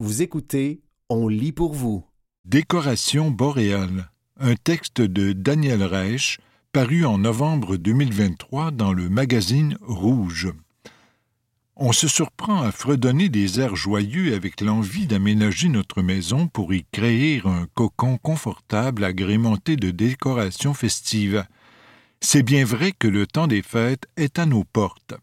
Vous écoutez On lit pour vous. Décoration boréale. Un texte de Daniel Reich paru en novembre 2023 dans le magazine Rouge. On se surprend à fredonner des airs joyeux avec l'envie d'aménager notre maison pour y créer un cocon confortable agrémenté de décorations festives. C'est bien vrai que le temps des fêtes est à nos portes.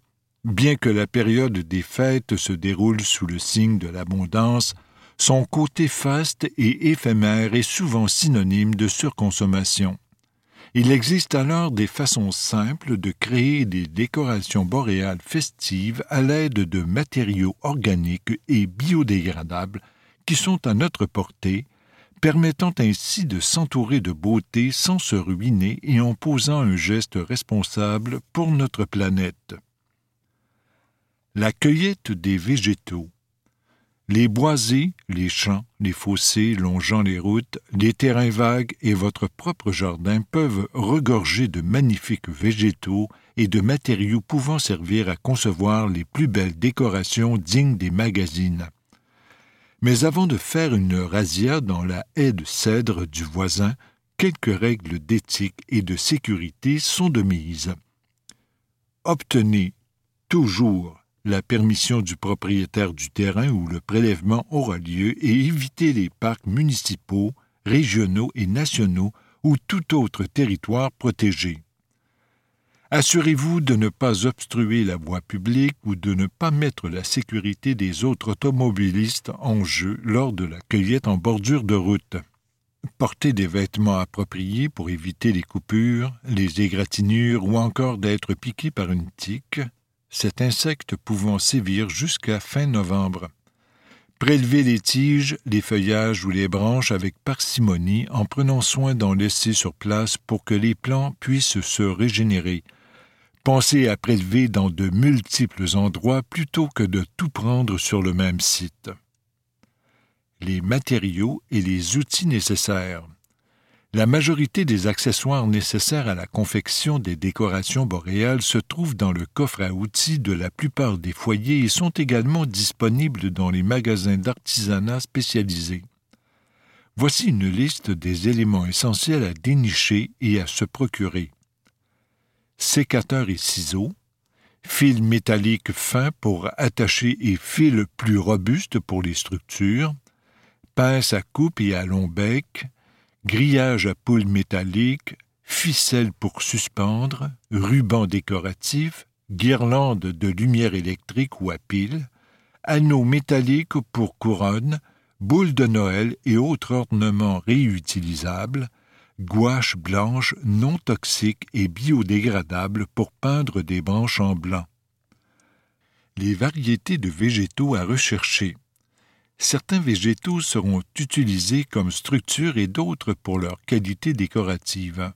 Bien que la période des fêtes se déroule sous le signe de l'abondance, son côté faste et éphémère est souvent synonyme de surconsommation. Il existe alors des façons simples de créer des décorations boréales festives à l'aide de matériaux organiques et biodégradables qui sont à notre portée, permettant ainsi de s'entourer de beauté sans se ruiner et en posant un geste responsable pour notre planète. La cueillette des végétaux. Les boisés, les champs, les fossés longeant les routes, les terrains vagues et votre propre jardin peuvent regorger de magnifiques végétaux et de matériaux pouvant servir à concevoir les plus belles décorations dignes des magazines. Mais avant de faire une razzia dans la haie de cèdre du voisin, quelques règles d'éthique et de sécurité sont de mise. Obtenez toujours la permission du propriétaire du terrain où le prélèvement aura lieu et éviter les parcs municipaux, régionaux et nationaux ou tout autre territoire protégé. Assurez-vous de ne pas obstruer la voie publique ou de ne pas mettre la sécurité des autres automobilistes en jeu lors de la cueillette en bordure de route. Portez des vêtements appropriés pour éviter les coupures, les égratignures ou encore d'être piqué par une tique, cet insecte pouvant sévir jusqu'à fin novembre. Prélevez les tiges, les feuillages ou les branches avec parcimonie en prenant soin d'en laisser sur place pour que les plants puissent se régénérer. Pensez à prélever dans de multiples endroits plutôt que de tout prendre sur le même site. Les matériaux et les outils nécessaires. La majorité des accessoires nécessaires à la confection des décorations boréales se trouvent dans le coffre à outils de la plupart des foyers et sont également disponibles dans les magasins d'artisanat spécialisés. Voici une liste des éléments essentiels à dénicher et à se procurer. Sécateur et ciseaux, fil métallique fin pour attacher et fil plus robuste pour les structures, pince à coupe et à long bec, grillage à poules métalliques, ficelles pour suspendre, ruban décoratif, guirlandes de lumière électrique ou à pile, anneaux métalliques pour couronne, boules de Noël et autres ornements réutilisables, gouache blanche non toxique et biodégradable pour peindre des branches en blanc. Les variétés de végétaux à rechercher certains végétaux seront utilisés comme structure et d'autres pour leur qualité décorative.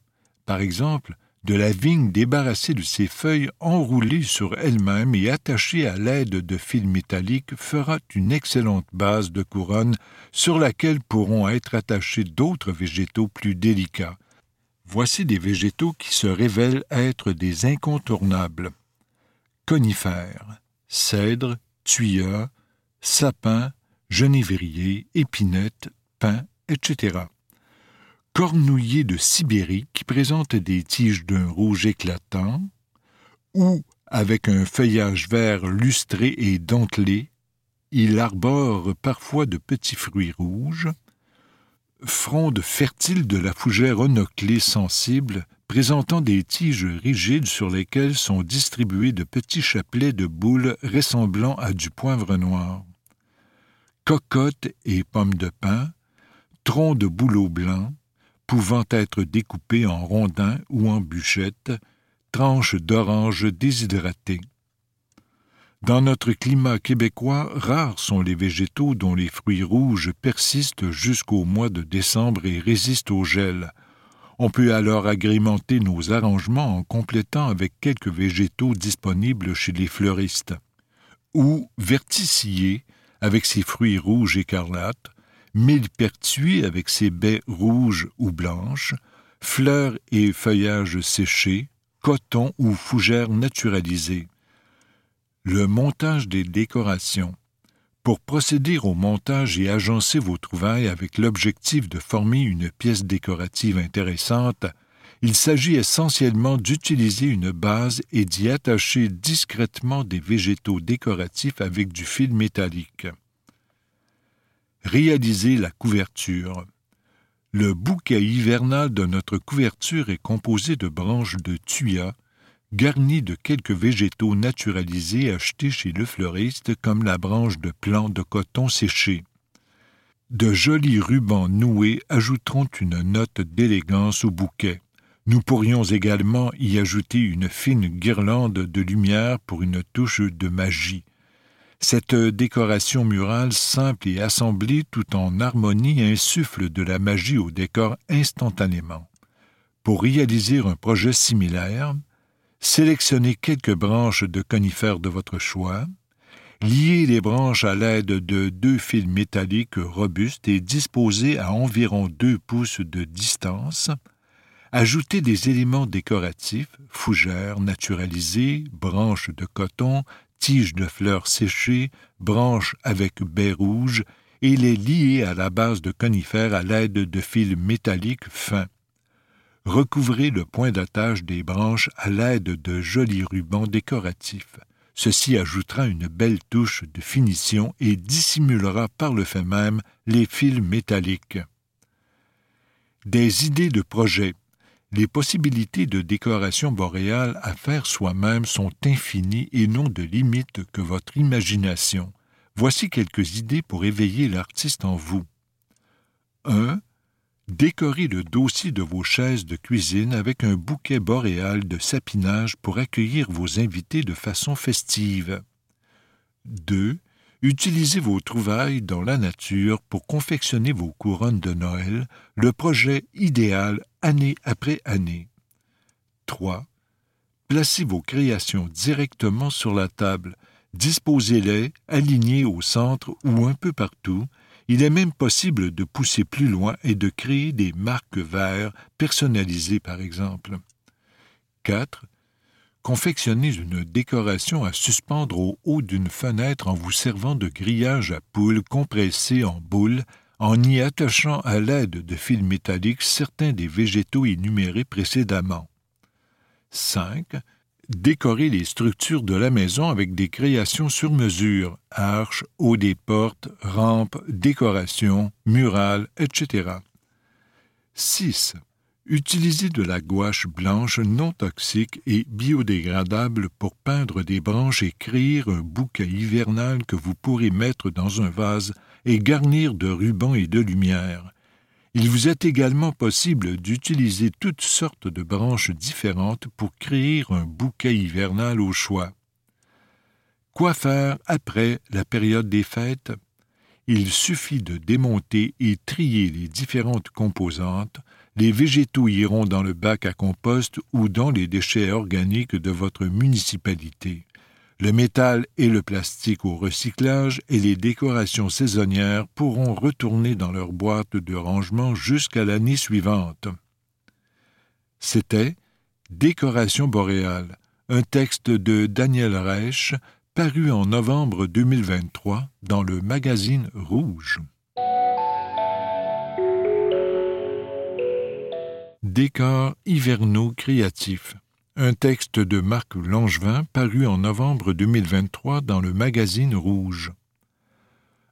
Par exemple, de la vigne débarrassée de ses feuilles enroulées sur elle-même et attachée à l'aide de fils métalliques fera une excellente base de couronne sur laquelle pourront être attachés d'autres végétaux plus délicats. Voici des végétaux qui se révèlent être des incontournables. Conifères, cèdres, tuyas, sapins, genévrier, épinette, pin, etc. Cornouiller de Sibérie qui présente des tiges d'un rouge éclatant, ou avec un feuillage vert lustré et dentelé, il arbore parfois de petits fruits rouges, fronde fertile de la fougère onoclée sensible, présentant des tiges rigides sur lesquelles sont distribués de petits chapelets de boules ressemblant à du poivre noir cocottes et pommes de pin, troncs de bouleau blanc, pouvant être découpés en rondins ou en bûchettes, tranches d'orange déshydratées. Dans notre climat québécois, rares sont les végétaux dont les fruits rouges persistent jusqu'au mois de décembre et résistent au gel. On peut alors agrémenter nos arrangements en complétant avec quelques végétaux disponibles chez les fleuristes. Ou verticiller avec ses fruits rouges écarlates, millepertuis avec ses baies rouges ou blanches, fleurs et feuillages séchés, coton ou fougères naturalisées. Le montage des décorations. Pour procéder au montage et agencer vos trouvailles avec l'objectif de former une pièce décorative intéressante, il s'agit essentiellement d'utiliser une base et d'y attacher discrètement des végétaux décoratifs avec du fil métallique. Réaliser la couverture. Le bouquet hivernal de notre couverture est composé de branches de tuya, garnies de quelques végétaux naturalisés achetés chez le fleuriste comme la branche de plants de coton séché. De jolis rubans noués ajouteront une note d'élégance au bouquet. Nous pourrions également y ajouter une fine guirlande de lumière pour une touche de magie. Cette décoration murale simple et assemblée tout en harmonie insuffle de la magie au décor instantanément. Pour réaliser un projet similaire, sélectionnez quelques branches de conifères de votre choix, liez les branches à l'aide de deux fils métalliques robustes et disposés à environ deux pouces de distance, Ajoutez des éléments décoratifs, fougères naturalisées, branches de coton, tiges de fleurs séchées, branches avec baies rouges, et les lier à la base de conifères à l'aide de fils métalliques fins. Recouvrez le point d'attache des branches à l'aide de jolis rubans décoratifs. Ceci ajoutera une belle touche de finition et dissimulera par le fait même les fils métalliques. Des idées de projet les possibilités de décoration boréale à faire soi-même sont infinies et n'ont de limite que votre imagination. Voici quelques idées pour éveiller l'artiste en vous. 1. Décorez le dossier de vos chaises de cuisine avec un bouquet boréal de sapinage pour accueillir vos invités de façon festive. 2. Utilisez vos trouvailles dans la nature pour confectionner vos couronnes de Noël, le projet idéal année après année. 3. Placez vos créations directement sur la table, disposez-les alignées au centre ou un peu partout. Il est même possible de pousser plus loin et de créer des marques verts personnalisées par exemple. 4 confectionnez une décoration à suspendre au haut d'une fenêtre en vous servant de grillage à poules compressés en boules, en y attachant à l'aide de fils métalliques certains des végétaux énumérés précédemment. 5. Décorez les structures de la maison avec des créations sur mesure, arches, hauts des portes, rampes, décorations, murales, etc. 6. Utilisez de la gouache blanche non toxique et biodégradable pour peindre des branches et créer un bouquet hivernal que vous pourrez mettre dans un vase et garnir de rubans et de lumière. Il vous est également possible d'utiliser toutes sortes de branches différentes pour créer un bouquet hivernal au choix. Quoi faire après la période des fêtes? Il suffit de démonter et trier les différentes composantes, les végétaux iront dans le bac à compost ou dans les déchets organiques de votre municipalité. Le métal et le plastique au recyclage et les décorations saisonnières pourront retourner dans leur boîte de rangement jusqu'à l'année suivante. C'était Décoration boréale, un texte de Daniel Reich paru en novembre 2023 dans le magazine Rouge. Décors hivernaux créatifs. Un texte de Marc Langevin paru en novembre 2023 dans le magazine Rouge.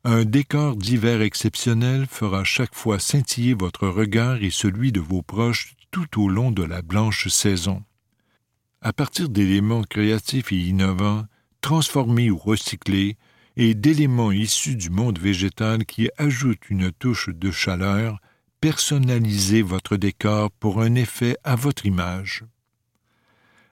Un décor d'hiver exceptionnel fera chaque fois scintiller votre regard et celui de vos proches tout au long de la blanche saison. À partir d'éléments créatifs et innovants, transformés ou recyclés, et d'éléments issus du monde végétal qui ajoutent une touche de chaleur, personnalisez votre décor pour un effet à votre image.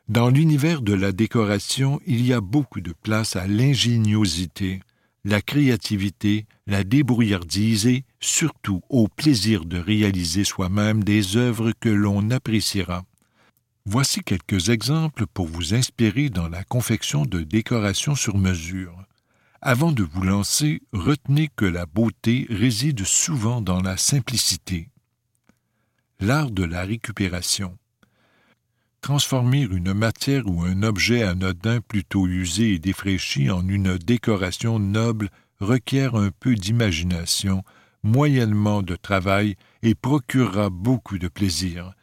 Dans l'univers de la décoration, il y a beaucoup de place à l'ingéniosité, la créativité, la débrouillardise et, surtout, au plaisir de réaliser soi-même des œuvres que l'on appréciera. Voici quelques exemples pour vous inspirer dans la confection de décorations sur mesure. Avant de vous lancer, retenez que la beauté réside souvent dans la simplicité. L'art de la récupération. Transformer une matière ou un objet anodin plutôt usé et défraîchi en une décoration noble requiert un peu d'imagination, moyennement de travail et procurera beaucoup de plaisir.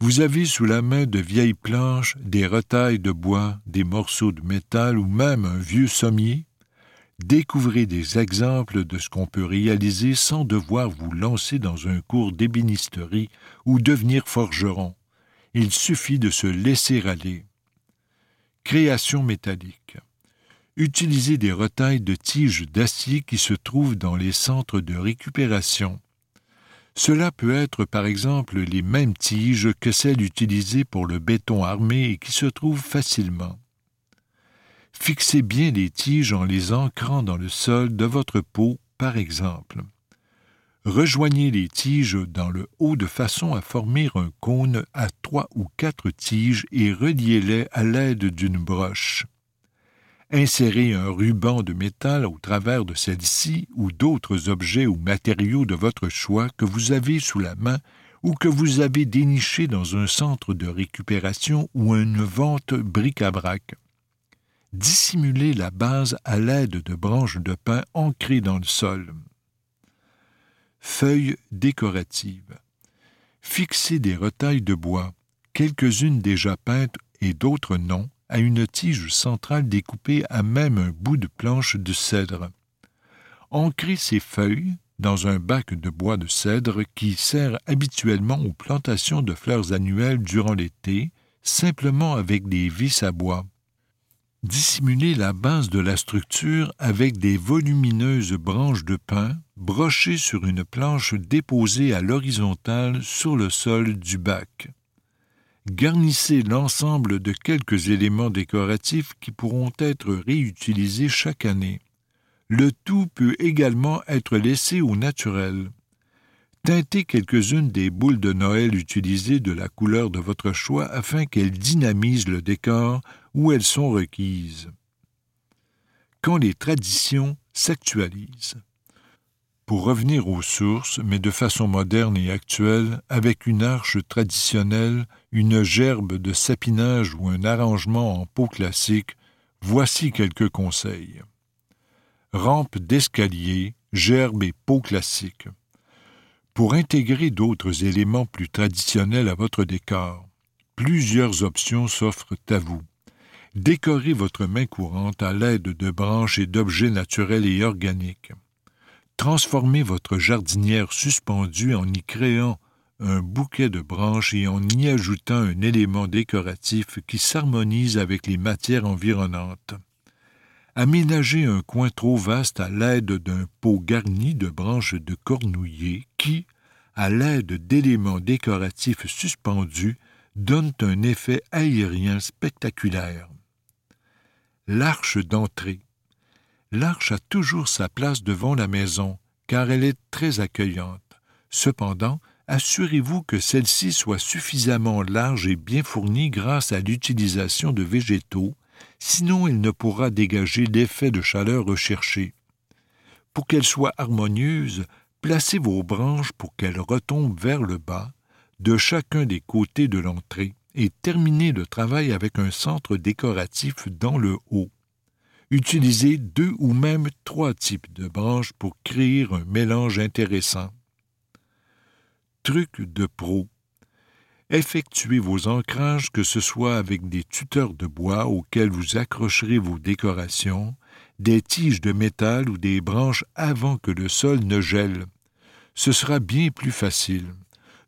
Vous avez sous la main de vieilles planches, des retailles de bois, des morceaux de métal ou même un vieux sommier. Découvrez des exemples de ce qu'on peut réaliser sans devoir vous lancer dans un cours d'ébénisterie ou devenir forgeron. Il suffit de se laisser aller. Création métallique. Utilisez des retailles de tiges d'acier qui se trouvent dans les centres de récupération. Cela peut être par exemple les mêmes tiges que celles utilisées pour le béton armé et qui se trouvent facilement. Fixez bien les tiges en les ancrant dans le sol de votre pot, par exemple. Rejoignez les tiges dans le haut de façon à former un cône à trois ou quatre tiges et reliez-les à l'aide d'une broche. Insérez un ruban de métal au travers de celle-ci ou d'autres objets ou matériaux de votre choix que vous avez sous la main ou que vous avez déniché dans un centre de récupération ou une vente bric-à-brac. Dissimulez la base à l'aide de branches de pin ancrées dans le sol. Feuilles décoratives. Fixez des retailles de bois, quelques-unes déjà peintes et d'autres non, à une tige centrale découpée à même un bout de planche de cèdre. Ancrez ces feuilles dans un bac de bois de cèdre qui sert habituellement aux plantations de fleurs annuelles durant l'été, simplement avec des vis à bois dissimuler la base de la structure avec des volumineuses branches de pin brochées sur une planche déposée à l'horizontale sur le sol du bac. Garnissez l'ensemble de quelques éléments décoratifs qui pourront être réutilisés chaque année. Le tout peut également être laissé au naturel. Teintez quelques-unes des boules de Noël utilisées de la couleur de votre choix afin qu'elles dynamisent le décor où elles sont requises. Quand les traditions s'actualisent. Pour revenir aux sources, mais de façon moderne et actuelle, avec une arche traditionnelle, une gerbe de sapinage ou un arrangement en peau classique, voici quelques conseils. Rampe d'escalier, gerbe et peau classique. Pour intégrer d'autres éléments plus traditionnels à votre décor, plusieurs options s'offrent à vous. Décorez votre main courante à l'aide de branches et d'objets naturels et organiques. Transformez votre jardinière suspendue en y créant un bouquet de branches et en y ajoutant un élément décoratif qui s'harmonise avec les matières environnantes. Aménagez un coin trop vaste à l'aide d'un pot garni de branches de cornouiller qui, à l'aide d'éléments décoratifs suspendus, donnent un effet aérien spectaculaire. L'arche d'entrée. L'arche a toujours sa place devant la maison, car elle est très accueillante. Cependant, assurez-vous que celle-ci soit suffisamment large et bien fournie grâce à l'utilisation de végétaux, sinon elle ne pourra dégager l'effet de chaleur recherché. Pour qu'elle soit harmonieuse, placez vos branches pour qu'elles retombent vers le bas, de chacun des côtés de l'entrée et terminez le travail avec un centre décoratif dans le haut. Utilisez deux ou même trois types de branches pour créer un mélange intéressant. Truc de pro. Effectuez vos ancrages, que ce soit avec des tuteurs de bois auxquels vous accrocherez vos décorations, des tiges de métal ou des branches avant que le sol ne gèle. Ce sera bien plus facile.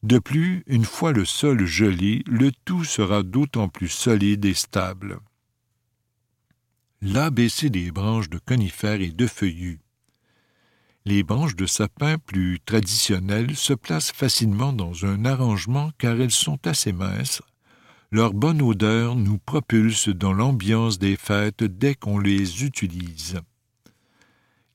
De plus, une fois le sol gelé, le tout sera d'autant plus solide et stable. L'ABC des branches de conifères et de feuillus. Les branches de sapin plus traditionnelles se placent facilement dans un arrangement car elles sont assez minces. Leur bonne odeur nous propulse dans l'ambiance des fêtes dès qu'on les utilise.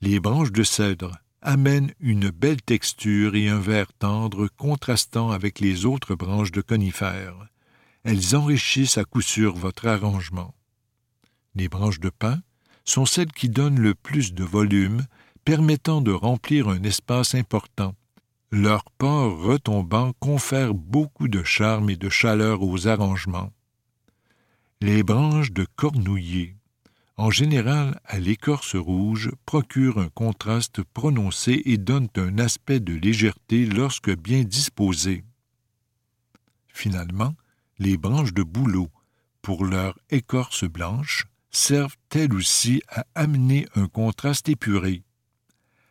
Les branches de cèdre, amènent une belle texture et un vert tendre contrastant avec les autres branches de conifères. Elles enrichissent à coup sûr votre arrangement. Les branches de pin sont celles qui donnent le plus de volume, permettant de remplir un espace important. Leur port retombant confère beaucoup de charme et de chaleur aux arrangements. Les branches de cornouiller en général à l'écorce rouge, procurent un contraste prononcé et donnent un aspect de légèreté lorsque bien disposées. Finalement, les branches de bouleau, pour leur écorce blanche, servent elles aussi à amener un contraste épuré.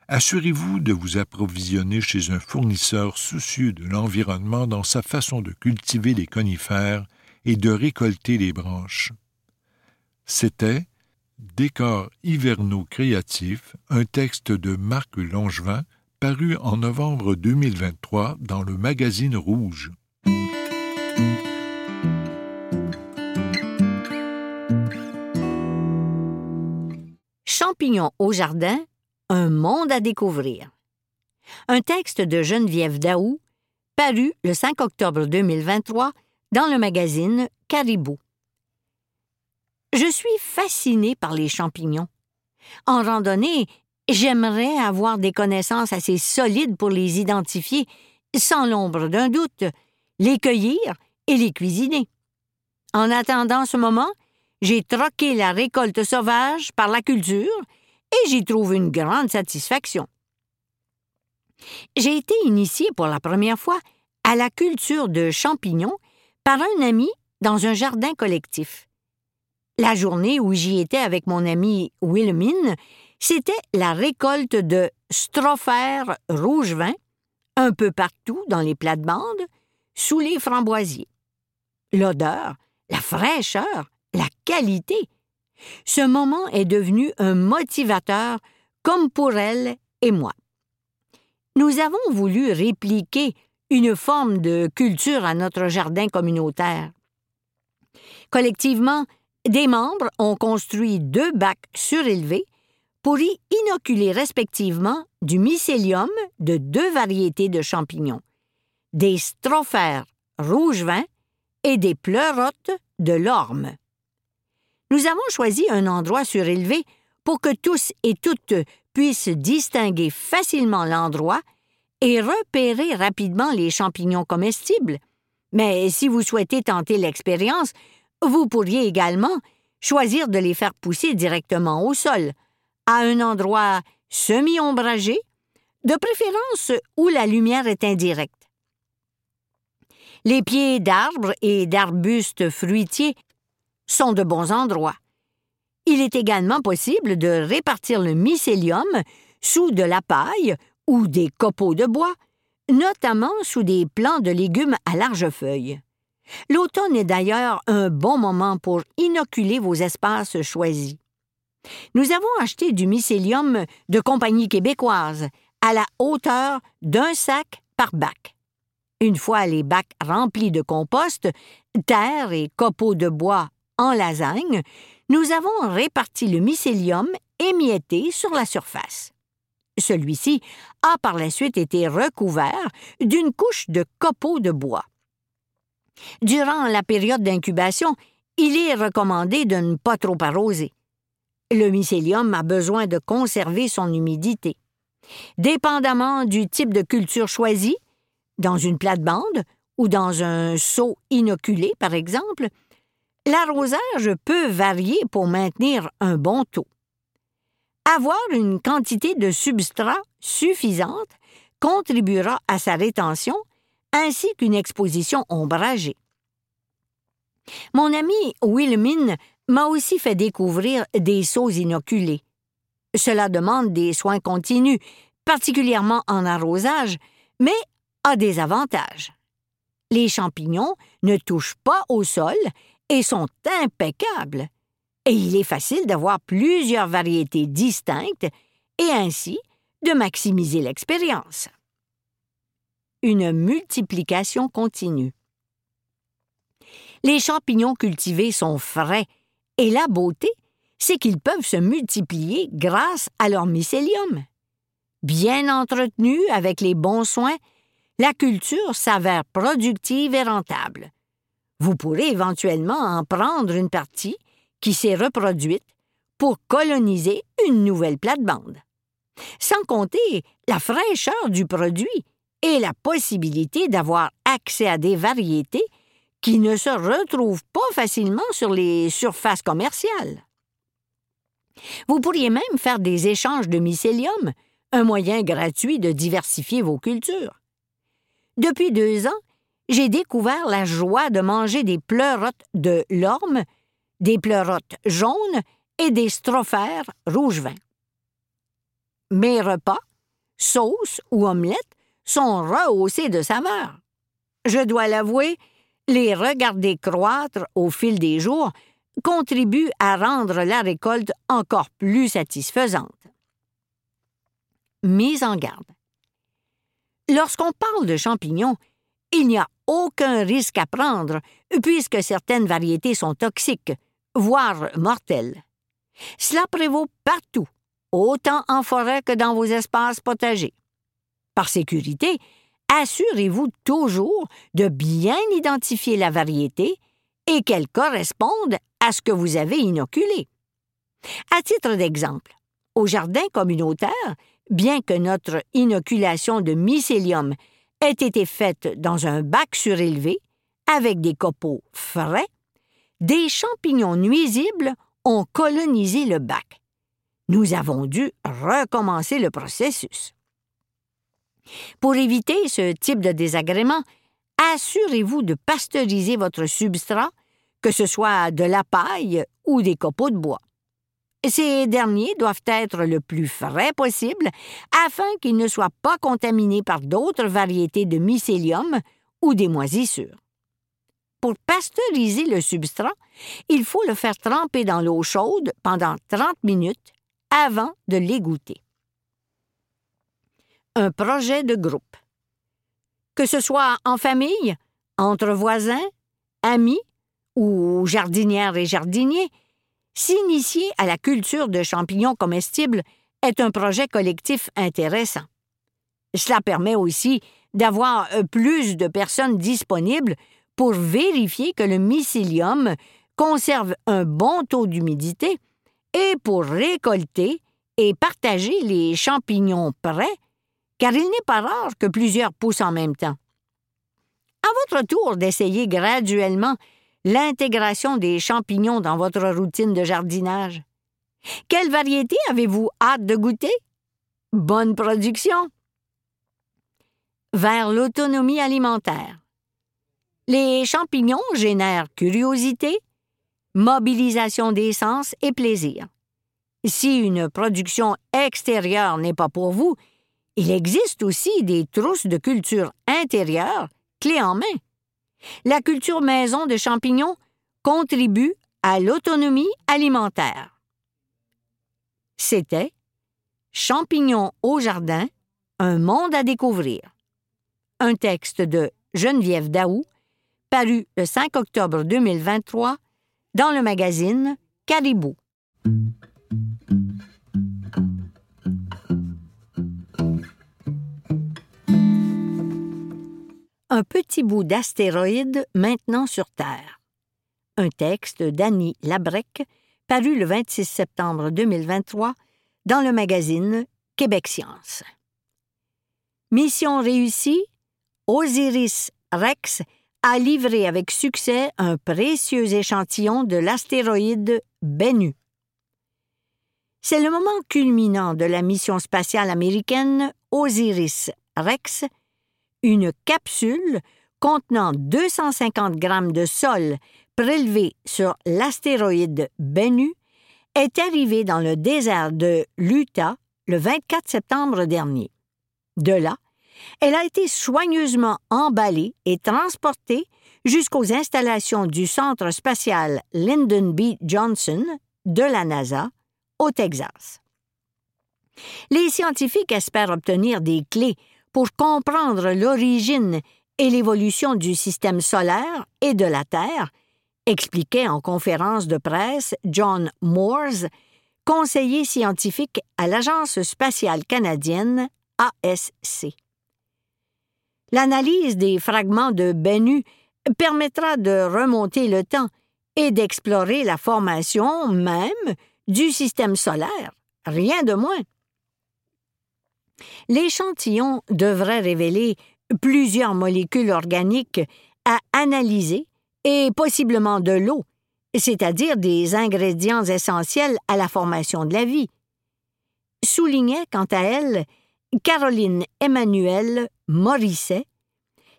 Assurez-vous de vous approvisionner chez un fournisseur soucieux de l'environnement dans sa façon de cultiver les conifères et de récolter les branches. C'était Décors hivernaux créatifs, un texte de Marc Langevin paru en novembre 2023 dans le magazine Rouge. Champignons au jardin, un monde à découvrir. Un texte de Geneviève Daou, paru le 5 octobre 2023 dans le magazine Caribou. Je suis fascinée par les champignons. En randonnée, j'aimerais avoir des connaissances assez solides pour les identifier, sans l'ombre d'un doute, les cueillir et les cuisiner. En attendant ce moment, j'ai troqué la récolte sauvage par la culture et j'y trouve une grande satisfaction. J'ai été initiée pour la première fois à la culture de champignons par un ami dans un jardin collectif. La journée où j'y étais avec mon ami Wilhelmine, c'était la récolte de strophères rouge-vin, un peu partout dans les plates-bandes, sous les framboisiers. L'odeur, la fraîcheur, la qualité. Ce moment est devenu un motivateur comme pour elle et moi. Nous avons voulu répliquer une forme de culture à notre jardin communautaire. Collectivement, des membres ont construit deux bacs surélevés pour y inoculer respectivement du mycélium de deux variétés de champignons, des strophères rouge-vin et des pleurotes de l'orme. Nous avons choisi un endroit surélevé pour que tous et toutes puissent distinguer facilement l'endroit et repérer rapidement les champignons comestibles. Mais si vous souhaitez tenter l'expérience, vous pourriez également choisir de les faire pousser directement au sol, à un endroit semi-ombragé, de préférence où la lumière est indirecte. Les pieds d'arbres et d'arbustes fruitiers sont de bons endroits. Il est également possible de répartir le mycélium sous de la paille ou des copeaux de bois, notamment sous des plants de légumes à larges feuilles. L'automne est d'ailleurs un bon moment pour inoculer vos espaces choisis. Nous avons acheté du mycélium de compagnie québécoise à la hauteur d'un sac par bac. Une fois les bacs remplis de compost, terre et copeaux de bois en lasagne, nous avons réparti le mycélium émietté sur la surface. Celui-ci a par la suite été recouvert d'une couche de copeaux de bois. Durant la période d'incubation, il est recommandé de ne pas trop arroser. Le mycélium a besoin de conserver son humidité. Dépendamment du type de culture choisi, dans une plate-bande ou dans un seau inoculé, par exemple, l'arrosage peut varier pour maintenir un bon taux. Avoir une quantité de substrat suffisante contribuera à sa rétention ainsi qu'une exposition ombragée. Mon ami Wilhelmine m'a aussi fait découvrir des seaux inoculés. Cela demande des soins continus, particulièrement en arrosage, mais a des avantages. Les champignons ne touchent pas au sol et sont impeccables, et il est facile d'avoir plusieurs variétés distinctes et ainsi de maximiser l'expérience une multiplication continue. Les champignons cultivés sont frais et la beauté, c'est qu'ils peuvent se multiplier grâce à leur mycélium. Bien entretenus avec les bons soins, la culture s'avère productive et rentable. Vous pourrez éventuellement en prendre une partie qui s'est reproduite pour coloniser une nouvelle plate-bande. Sans compter la fraîcheur du produit et la possibilité d'avoir accès à des variétés qui ne se retrouvent pas facilement sur les surfaces commerciales. Vous pourriez même faire des échanges de mycélium, un moyen gratuit de diversifier vos cultures. Depuis deux ans, j'ai découvert la joie de manger des pleurotes de l'orme, des pleurotes jaunes et des strophères rouge vin. Mes repas, sauces ou omelettes, sont rehaussés de saveur. Je dois l'avouer, les regarder croître au fil des jours contribue à rendre la récolte encore plus satisfaisante. Mise en garde. Lorsqu'on parle de champignons, il n'y a aucun risque à prendre puisque certaines variétés sont toxiques, voire mortelles. Cela prévaut partout, autant en forêt que dans vos espaces potagers. Par sécurité, assurez-vous toujours de bien identifier la variété et qu'elle corresponde à ce que vous avez inoculé. À titre d'exemple, au jardin communautaire, bien que notre inoculation de mycélium ait été faite dans un bac surélevé, avec des copeaux frais, des champignons nuisibles ont colonisé le bac. Nous avons dû recommencer le processus. Pour éviter ce type de désagrément, assurez-vous de pasteuriser votre substrat, que ce soit de la paille ou des copeaux de bois. Ces derniers doivent être le plus frais possible afin qu'ils ne soient pas contaminés par d'autres variétés de mycélium ou des moisissures. Pour pasteuriser le substrat, il faut le faire tremper dans l'eau chaude pendant 30 minutes avant de l'égoutter. Un projet de groupe. Que ce soit en famille, entre voisins, amis ou jardinières et jardiniers, s'initier à la culture de champignons comestibles est un projet collectif intéressant. Cela permet aussi d'avoir euh, plus de personnes disponibles pour vérifier que le mycélium conserve un bon taux d'humidité et pour récolter et partager les champignons prêts, car il n'est pas rare que plusieurs poussent en même temps. À votre tour d'essayer graduellement l'intégration des champignons dans votre routine de jardinage. Quelle variété avez-vous hâte de goûter? Bonne production! Vers l'autonomie alimentaire. Les champignons génèrent curiosité, mobilisation des sens et plaisir. Si une production extérieure n'est pas pour vous, il existe aussi des trousses de culture intérieure, clés en main. La culture maison de champignons contribue à l'autonomie alimentaire. C'était Champignons au jardin, un monde à découvrir. Un texte de Geneviève Daou paru le 5 octobre 2023 dans le magazine Caribou. Un petit bout d'astéroïde maintenant sur Terre. Un texte d'Annie Labrec, paru le 26 septembre 2023 dans le magazine Québec Science. Mission réussie, Osiris Rex a livré avec succès un précieux échantillon de l'astéroïde Bennu. C'est le moment culminant de la mission spatiale américaine Osiris Rex, une capsule contenant 250 grammes de sol prélevé sur l'astéroïde Bennu est arrivée dans le désert de l'Utah le 24 septembre dernier. De là, elle a été soigneusement emballée et transportée jusqu'aux installations du Centre spatial Lyndon B. Johnson de la NASA au Texas. Les scientifiques espèrent obtenir des clés pour comprendre l'origine et l'évolution du système solaire et de la Terre, expliquait en conférence de presse John Moores, conseiller scientifique à l'Agence spatiale canadienne ASC. L'analyse des fragments de Bennu permettra de remonter le temps et d'explorer la formation même du système solaire, rien de moins. L'échantillon devrait révéler plusieurs molécules organiques à analyser et possiblement de l'eau, c'est-à-dire des ingrédients essentiels à la formation de la vie. Soulignait quant à elle Caroline Emmanuelle Morisset,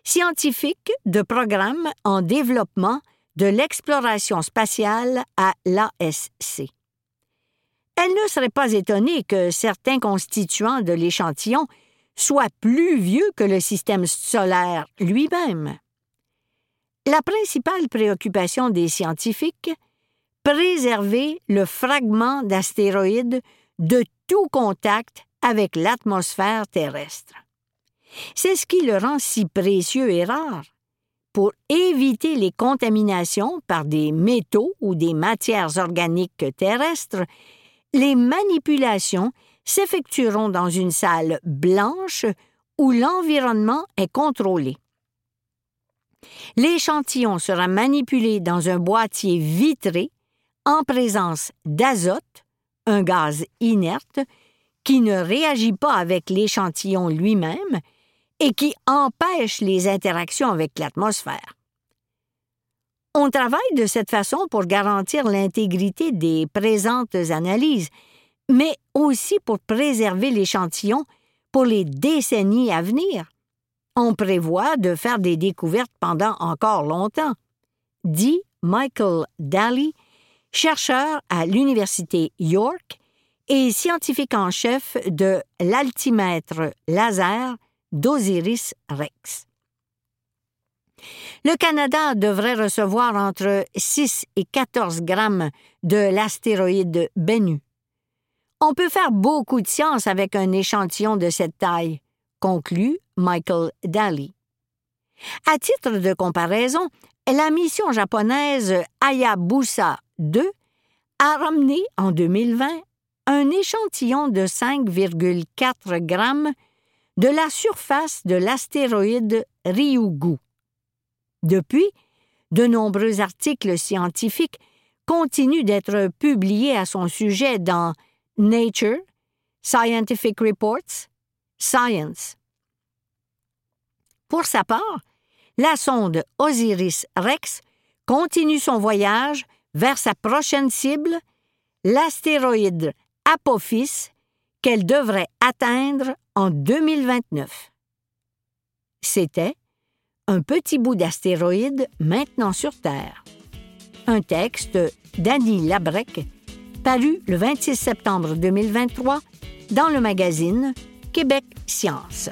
scientifique de programme en développement de l'exploration spatiale à l'ASC. Elle ne serait pas étonnée que certains constituants de l'échantillon soient plus vieux que le système solaire lui-même. La principale préoccupation des scientifiques, préserver le fragment d'astéroïde de tout contact avec l'atmosphère terrestre. C'est ce qui le rend si précieux et rare. Pour éviter les contaminations par des métaux ou des matières organiques terrestres, les manipulations s'effectueront dans une salle blanche où l'environnement est contrôlé. L'échantillon sera manipulé dans un boîtier vitré en présence d'azote, un gaz inerte, qui ne réagit pas avec l'échantillon lui-même et qui empêche les interactions avec l'atmosphère. On travaille de cette façon pour garantir l'intégrité des présentes analyses, mais aussi pour préserver l'échantillon pour les décennies à venir. On prévoit de faire des découvertes pendant encore longtemps, dit Michael Daly, chercheur à l'Université York et scientifique en chef de l'altimètre laser d'Osiris Rex. Le Canada devrait recevoir entre 6 et 14 grammes de l'astéroïde Bennu. On peut faire beaucoup de science avec un échantillon de cette taille, conclut Michael Daly. À titre de comparaison, la mission japonaise Hayabusa 2 a ramené en 2020 un échantillon de 5,4 grammes de la surface de l'astéroïde Ryugu. Depuis, de nombreux articles scientifiques continuent d'être publiés à son sujet dans Nature, Scientific Reports, Science. Pour sa part, la sonde Osiris-Rex continue son voyage vers sa prochaine cible, l'astéroïde Apophis, qu'elle devrait atteindre en 2029. C'était Un petit bout d'astéroïde maintenant sur Terre. Un texte d'Annie Labrec, paru le 26 septembre 2023 dans le magazine Québec Science.